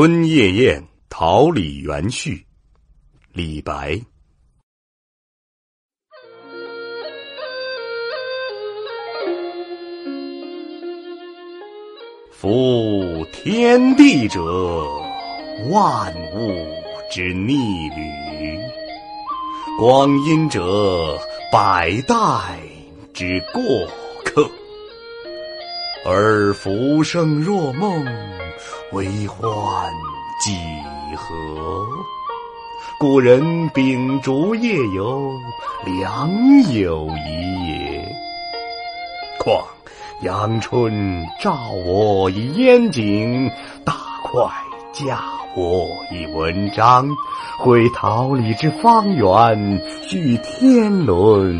春夜宴，桃李园序，李白。夫天地者，万物之逆旅；光阴者，百代之过。而浮生若梦，为欢几何？古人秉烛夜游，良有遗也。况阳春照我一烟景，大块教我一文章，绘桃李之方圆，叙天伦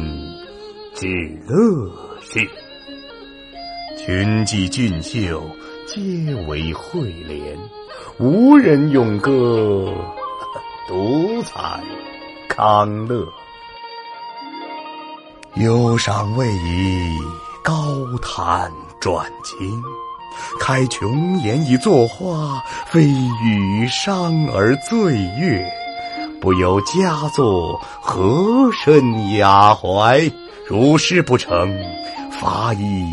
之乐事。群妓俊秀，皆为惠怜，无人咏歌，独采康乐。忧伤未已。高谈转经，开琼筵以作画，非与伤而醉月。不由佳作，何甚雅怀？如是不成，罚以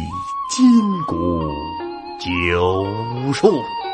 九数。